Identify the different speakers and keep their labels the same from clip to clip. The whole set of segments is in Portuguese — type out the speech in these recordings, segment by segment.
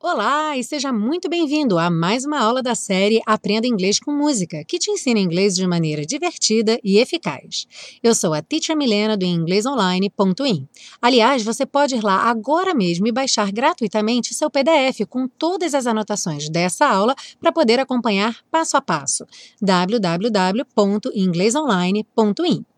Speaker 1: Olá e seja muito bem-vindo a mais uma aula da série Aprenda Inglês com Música, que te ensina inglês de maneira divertida e eficaz. Eu sou a Teacher Milena do inglesonline.in. Aliás, você pode ir lá agora mesmo e baixar gratuitamente seu PDF com todas as anotações dessa aula para poder acompanhar passo a passo. www.inglesonline.in.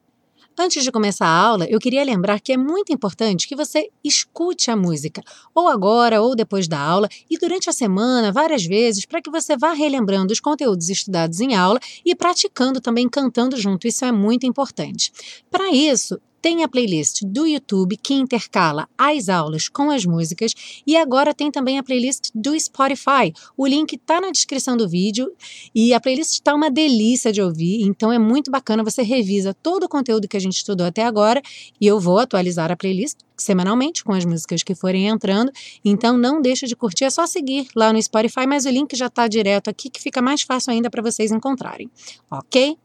Speaker 1: Antes de começar a aula, eu queria lembrar que é muito importante que você escute a música, ou agora ou depois da aula, e durante a semana, várias vezes, para que você vá relembrando os conteúdos estudados em aula e praticando também cantando junto. Isso é muito importante. Para isso, tem a playlist do YouTube que intercala as aulas com as músicas e agora tem também a playlist do Spotify. O link está na descrição do vídeo e a playlist está uma delícia de ouvir, então é muito bacana. Você revisa todo o conteúdo que a gente estudou até agora e eu vou atualizar a playlist semanalmente com as músicas que forem entrando. Então não deixa de curtir, é só seguir lá no Spotify, mas o link já está direto aqui que fica mais fácil ainda para vocês encontrarem, ok?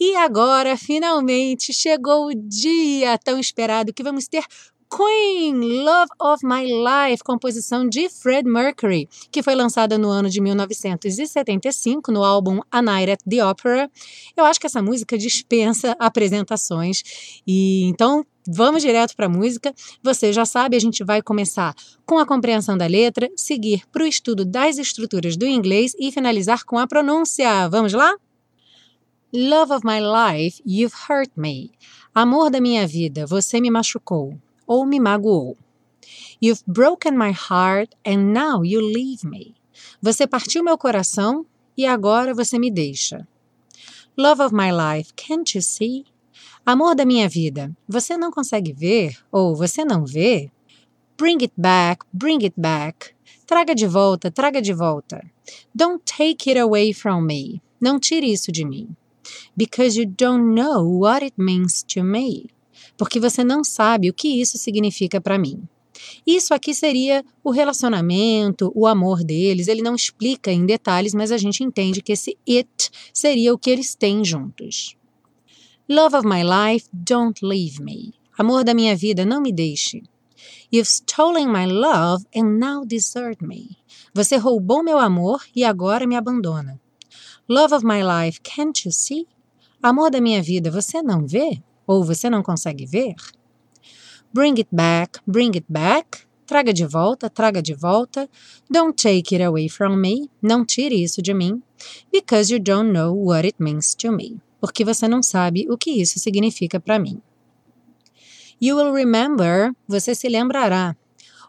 Speaker 1: E agora, finalmente, chegou o dia tão esperado que vamos ter Queen, Love of My Life, composição de Fred Mercury, que foi lançada no ano de 1975 no álbum A Night at the Opera. Eu acho que essa música dispensa apresentações e então Vamos direto para a música. Você já sabe, a gente vai começar com a compreensão da letra, seguir para o estudo das estruturas do inglês e finalizar com a pronúncia. Vamos lá? Love of my life, you've hurt me. Amor da minha vida, você me machucou ou me magoou. You've broken my heart and now you leave me. Você partiu meu coração e agora você me deixa. Love of my life, can't you see? Amor da minha vida, você não consegue ver ou você não vê? Bring it back, bring it back. Traga de volta, traga de volta. Don't take it away from me. Não tire isso de mim because you don't know what it means to me. Porque você não sabe o que isso significa para mim. Isso aqui seria o relacionamento, o amor deles. Ele não explica em detalhes, mas a gente entende que esse it seria o que eles têm juntos. Love of my life, don't leave me. Amor da minha vida, não me deixe. You've stolen my love and now desert me. Você roubou meu amor e agora me abandona. Love of my life, can't you see? Amor da minha vida, você não vê? Ou você não consegue ver? Bring it back, bring it back. Traga de volta, traga de volta. Don't take it away from me. Não tire isso de mim. Because you don't know what it means to me. Porque você não sabe o que isso significa para mim. You will remember, você se lembrará.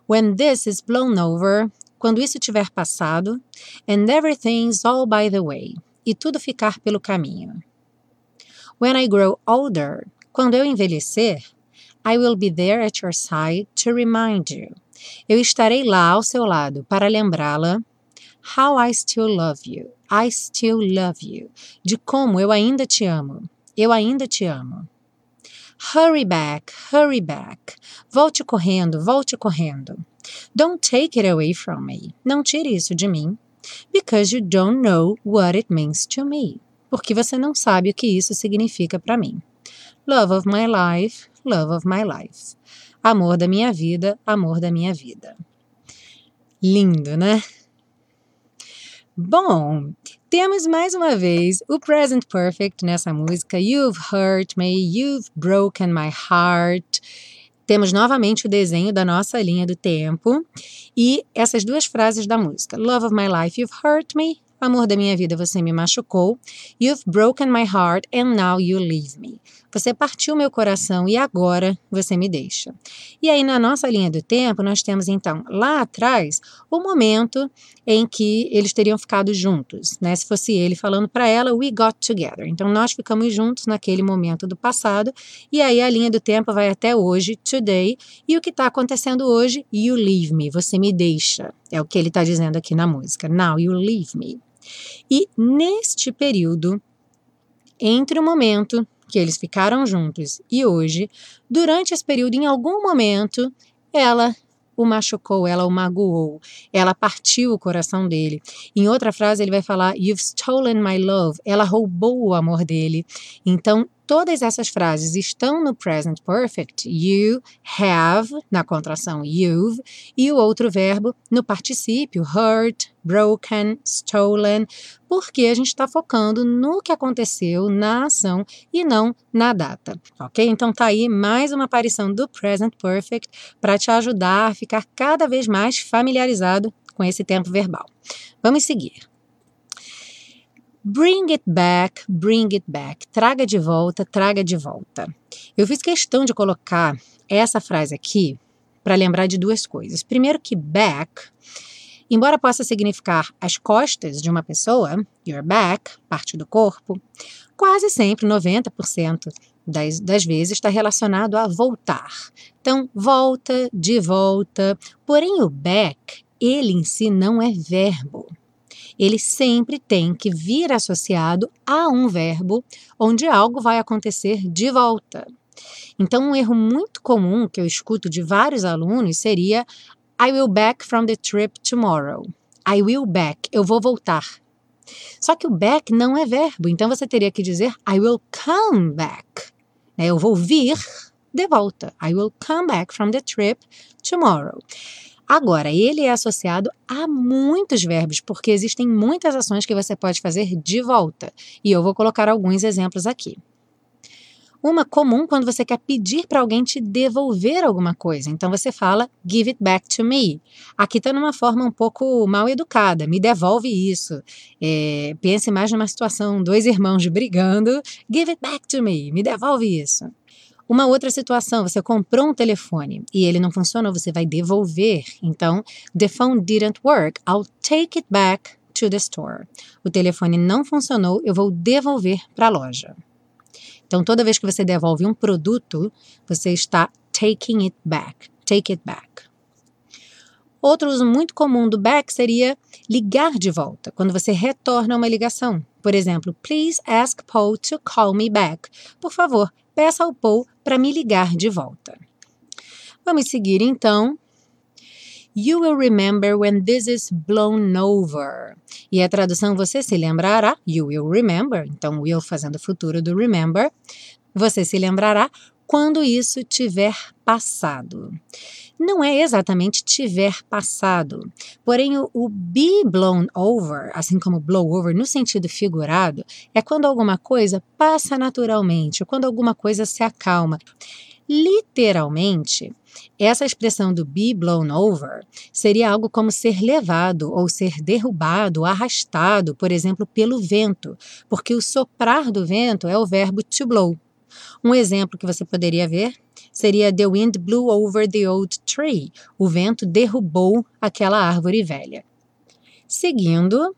Speaker 1: When this is blown over, quando isso tiver passado, and everything's all by the way e tudo ficar pelo caminho. When I grow older, quando eu envelhecer, I will be there at your side to remind you. Eu estarei lá ao seu lado para lembrá-la. How I still love you. I still love you. De como eu ainda te amo. Eu ainda te amo. Hurry back, hurry back. Volte correndo, volte correndo. Don't take it away from me. Não tire isso de mim. Because you don't know what it means to me. Porque você não sabe o que isso significa para mim. Love of my life, love of my life. Amor da minha vida, amor da minha vida. Lindo, né? Bom, temos mais uma vez o present perfect nessa música. You've hurt me, you've broken my heart. Temos novamente o desenho da nossa linha do tempo e essas duas frases da música. Love of my life, you've hurt me. Amor da minha vida, você me machucou. You've broken my heart and now you leave me. Você partiu meu coração e agora você me deixa. E aí, na nossa linha do tempo, nós temos então lá atrás o momento em que eles teriam ficado juntos, né? Se fosse ele falando para ela, we got together. Então, nós ficamos juntos naquele momento do passado. E aí, a linha do tempo vai até hoje, today. E o que está acontecendo hoje? You leave me. Você me deixa. É o que ele está dizendo aqui na música. Now you leave me. E neste período, entre o momento que eles ficaram juntos e hoje, durante esse período, em algum momento, ela o machucou, ela o magoou, ela partiu o coração dele. Em outra frase, ele vai falar: You've stolen my love. Ela roubou o amor dele. Então, todas essas frases estão no present perfect, you have, na contração you've, e o outro verbo no particípio, hurt, broken, stolen, porque a gente está focando no que aconteceu na ação e não na data, ok? Então tá aí mais uma aparição do present perfect para te ajudar a ficar cada vez mais familiarizado com esse tempo verbal. Vamos seguir. Bring it back, bring it back. Traga de volta, traga de volta. Eu fiz questão de colocar essa frase aqui para lembrar de duas coisas. Primeiro, que back, embora possa significar as costas de uma pessoa, your back, parte do corpo, quase sempre, 90% das, das vezes, está relacionado a voltar. Então, volta, de volta. Porém, o back, ele em si não é verbo ele sempre tem que vir associado a um verbo onde algo vai acontecer de volta. Então, um erro muito comum que eu escuto de vários alunos seria I will back from the trip tomorrow. I will back, eu vou voltar. Só que o back não é verbo, então você teria que dizer I will come back. É, eu vou vir de volta. I will come back from the trip tomorrow. Agora, ele é associado a muitos verbos, porque existem muitas ações que você pode fazer de volta. E eu vou colocar alguns exemplos aqui. Uma comum quando você quer pedir para alguém te devolver alguma coisa. Então você fala give it back to me. Aqui está numa forma um pouco mal educada. Me devolve isso. É, pense mais numa situação, dois irmãos brigando. Give it back to me. Me devolve isso. Uma outra situação, você comprou um telefone e ele não funcionou, você vai devolver. Então, the phone didn't work, I'll take it back to the store. O telefone não funcionou, eu vou devolver para a loja. Então, toda vez que você devolve um produto, você está taking it back. Take it back. Outro uso muito comum do back seria ligar de volta, quando você retorna uma ligação. Por exemplo, please ask Paul to call me back. Por favor, peça ao Paul para me ligar de volta. Vamos seguir então. You will remember when this is blown over. E a tradução você se lembrará. You will remember. Então, will fazendo o futuro do remember. Você se lembrará quando isso tiver passado. Não é exatamente tiver passado, porém o, o be blown over, assim como blow over no sentido figurado, é quando alguma coisa passa naturalmente, quando alguma coisa se acalma. Literalmente, essa expressão do be blown over seria algo como ser levado ou ser derrubado, arrastado, por exemplo, pelo vento, porque o soprar do vento é o verbo to blow. Um exemplo que você poderia ver seria The wind blew over the old tree. O vento derrubou aquela árvore velha. Seguindo,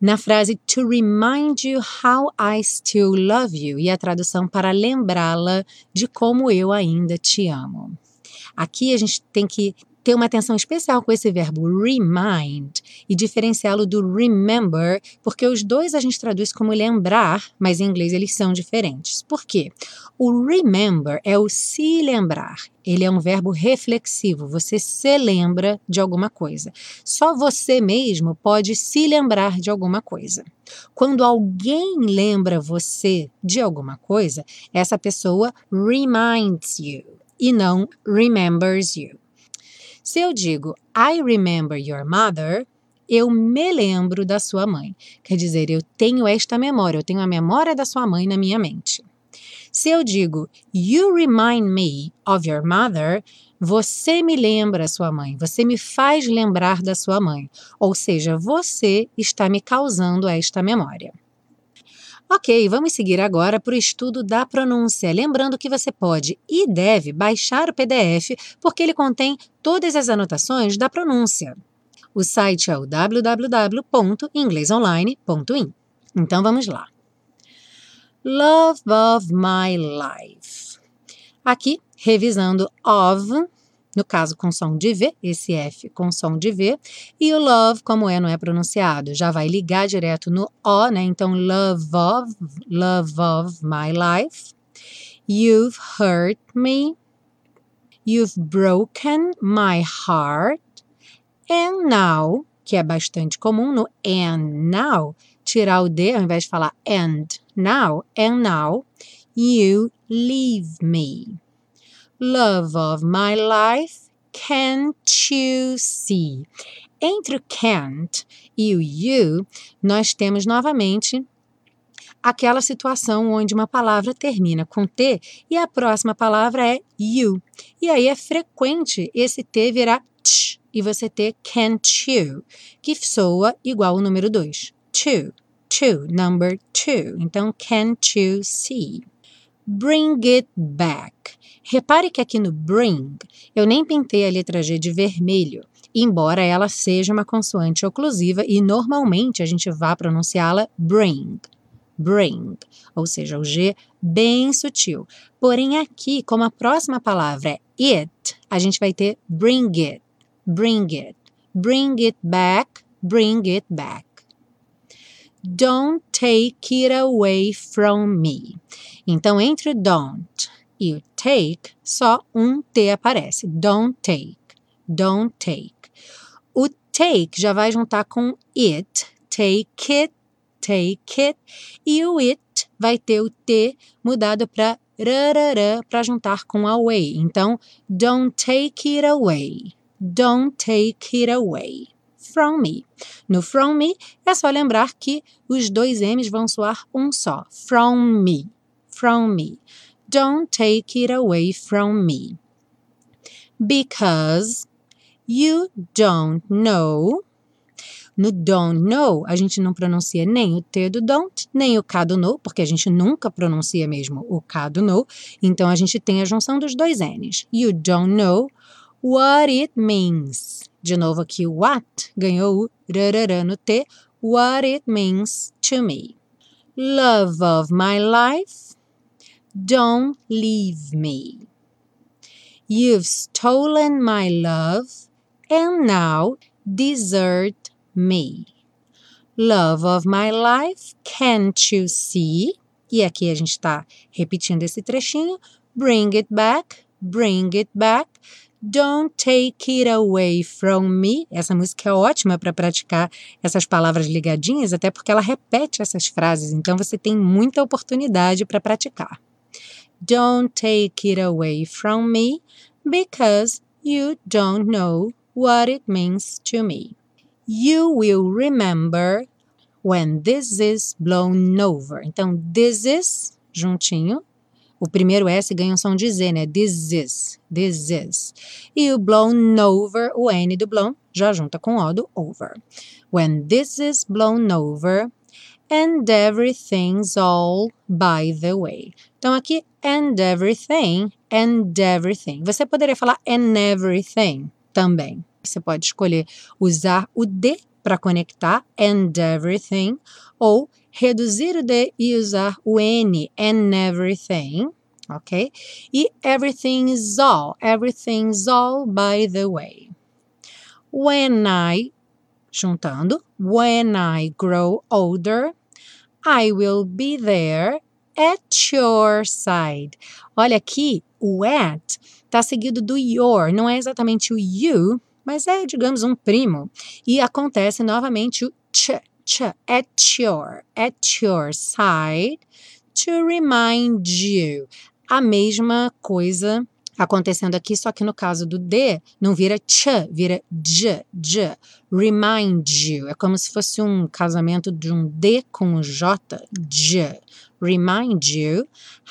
Speaker 1: na frase to remind you how I still love you e a tradução para lembrá-la de como eu ainda te amo. Aqui a gente tem que ter uma atenção especial com esse verbo remind e diferenciá-lo do remember, porque os dois a gente traduz como lembrar, mas em inglês eles são diferentes. Por quê? O remember é o se lembrar. Ele é um verbo reflexivo, você se lembra de alguma coisa. Só você mesmo pode se lembrar de alguma coisa. Quando alguém lembra você de alguma coisa, essa pessoa reminds you e não remembers you. Se eu digo I remember your mother, eu me lembro da sua mãe. Quer dizer, eu tenho esta memória, eu tenho a memória da sua mãe na minha mente. Se eu digo You remind me of your mother, você me lembra sua mãe, você me faz lembrar da sua mãe. Ou seja, você está me causando esta memória. Ok, vamos seguir agora para o estudo da pronúncia. Lembrando que você pode e deve baixar o PDF, porque ele contém todas as anotações da pronúncia. O site é o www.inglesonline.in. Então vamos lá. Love of my life. Aqui, revisando of, no caso com som de V, esse F com som de V, e o love, como é, não é pronunciado, já vai ligar direto no O, né? Então, love of, love of my life. You've hurt me. You've broken my heart. And now, que é bastante comum no and now, tirar o D ao invés de falar and now, and now, you leave me? Love of my life, can't you see? Entre o can't e o you, nós temos novamente aquela situação onde uma palavra termina com T e a próxima palavra é you. E aí é frequente esse T virar t e você ter can't you, que soa igual ao número 2. Two, two, number two. Então, can't you see? Bring it back. Repare que aqui no bring eu nem pintei a letra G de vermelho, embora ela seja uma consoante oclusiva e normalmente a gente vá pronunciá-la bring bring, ou seja, o G bem sutil. Porém, aqui, como a próxima palavra é it, a gente vai ter bring it, bring it, bring it back, bring it back. Don't take it away from me. Então, entre o don't e o take, só um T aparece. Don't take, don't take. O take já vai juntar com it, take it, take it, e o it vai ter o T mudado para rarará para juntar com away. Então, don't take it away. Don't take it away from me. No from me é só lembrar que os dois M's vão soar um só. From me. From me. Don't take it away from me. Because you don't know no don't know, a gente não pronuncia nem o T do don't, nem o K do know, porque a gente nunca pronuncia mesmo o K do know. Então a gente tem a junção dos dois N's. You don't know what it means. De novo aqui what ganhou o rarará no T. What it means to me. Love of my life, don't leave me. You've stolen my love and now desert me. Love of my life, can't you see? E aqui a gente está repetindo esse trechinho. Bring it back, bring it back. Don't take it away from me. Essa música é ótima para praticar essas palavras ligadinhas, até porque ela repete essas frases, então você tem muita oportunidade para praticar. Don't take it away from me because you don't know what it means to me. You will remember when this is blown over. Então, this is, juntinho. O primeiro S ganha um som de Z, né? This is, this is. E o blown over, o N do blown, já junta com o do over. When this is blown over, and everything's all by the way. Então, aqui, and everything, and everything. Você poderia falar and everything também. Você pode escolher usar o D para conectar and everything ou reduzir o D e usar o N and everything, ok? E everything is all, everything's all by the way. When I, juntando, when I grow older, I will be there at your side. Olha aqui, o at está seguido do your, não é exatamente o you, mas é, digamos, um primo. E acontece novamente o ch, ch, at your, at your side, to remind you. A mesma coisa acontecendo aqui, só que no caso do D, não vira ch, vira j, j. Remind you. É como se fosse um casamento de um D com um J, j. Remind you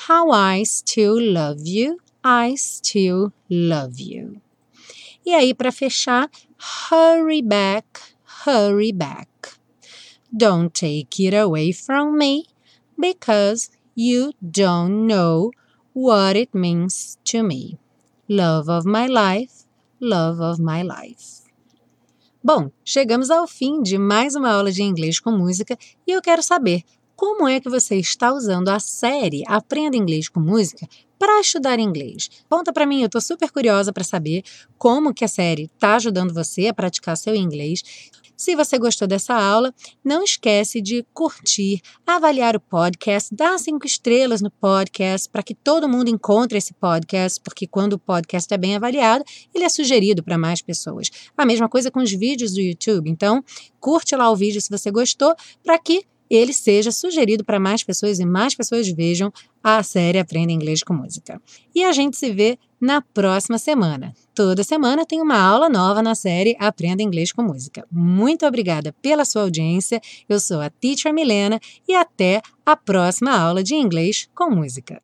Speaker 1: how I still love you. I still love you. E aí, para fechar, hurry back, hurry back. Don't take it away from me because you don't know what it means to me. Love of my life, love of my life. Bom, chegamos ao fim de mais uma aula de inglês com música e eu quero saber como é que você está usando a série Aprenda Inglês com Música para estudar inglês. Conta para mim, eu estou super curiosa para saber como que a série está ajudando você a praticar seu inglês. Se você gostou dessa aula, não esquece de curtir, avaliar o podcast, dar cinco estrelas no podcast para que todo mundo encontre esse podcast, porque quando o podcast é bem avaliado, ele é sugerido para mais pessoas. A mesma coisa com os vídeos do YouTube. Então, curte lá o vídeo se você gostou, para que ele seja sugerido para mais pessoas e mais pessoas vejam a série Aprenda Inglês com Música. E a gente se vê na próxima semana. Toda semana tem uma aula nova na série Aprenda Inglês com Música. Muito obrigada pela sua audiência. Eu sou a Teacher Milena e até a próxima aula de inglês com música.